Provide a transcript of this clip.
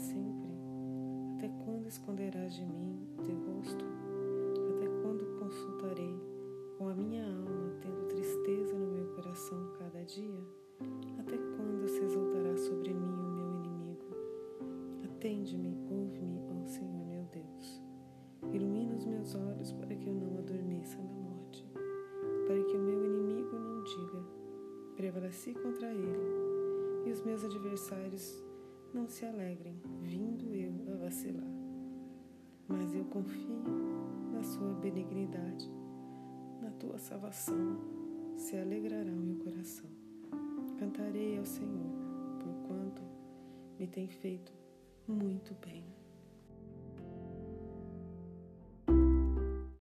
sempre? Até quando esconderás de mim o teu rosto? Até quando consultarei com a minha alma, tendo tristeza no meu coração cada dia? Até quando se exaltará sobre mim o meu inimigo? Atende-me, ouve-me, ó Senhor meu Deus. Ilumina os meus olhos para que eu não adormeça na morte, para que o meu inimigo não diga, prevaleci contra ele, e os meus adversários não se alegrem, vindo eu a vacilar. Mas eu confio na sua benignidade, na tua salvação, se alegrará o meu coração. Cantarei ao Senhor, porquanto me tem feito muito bem.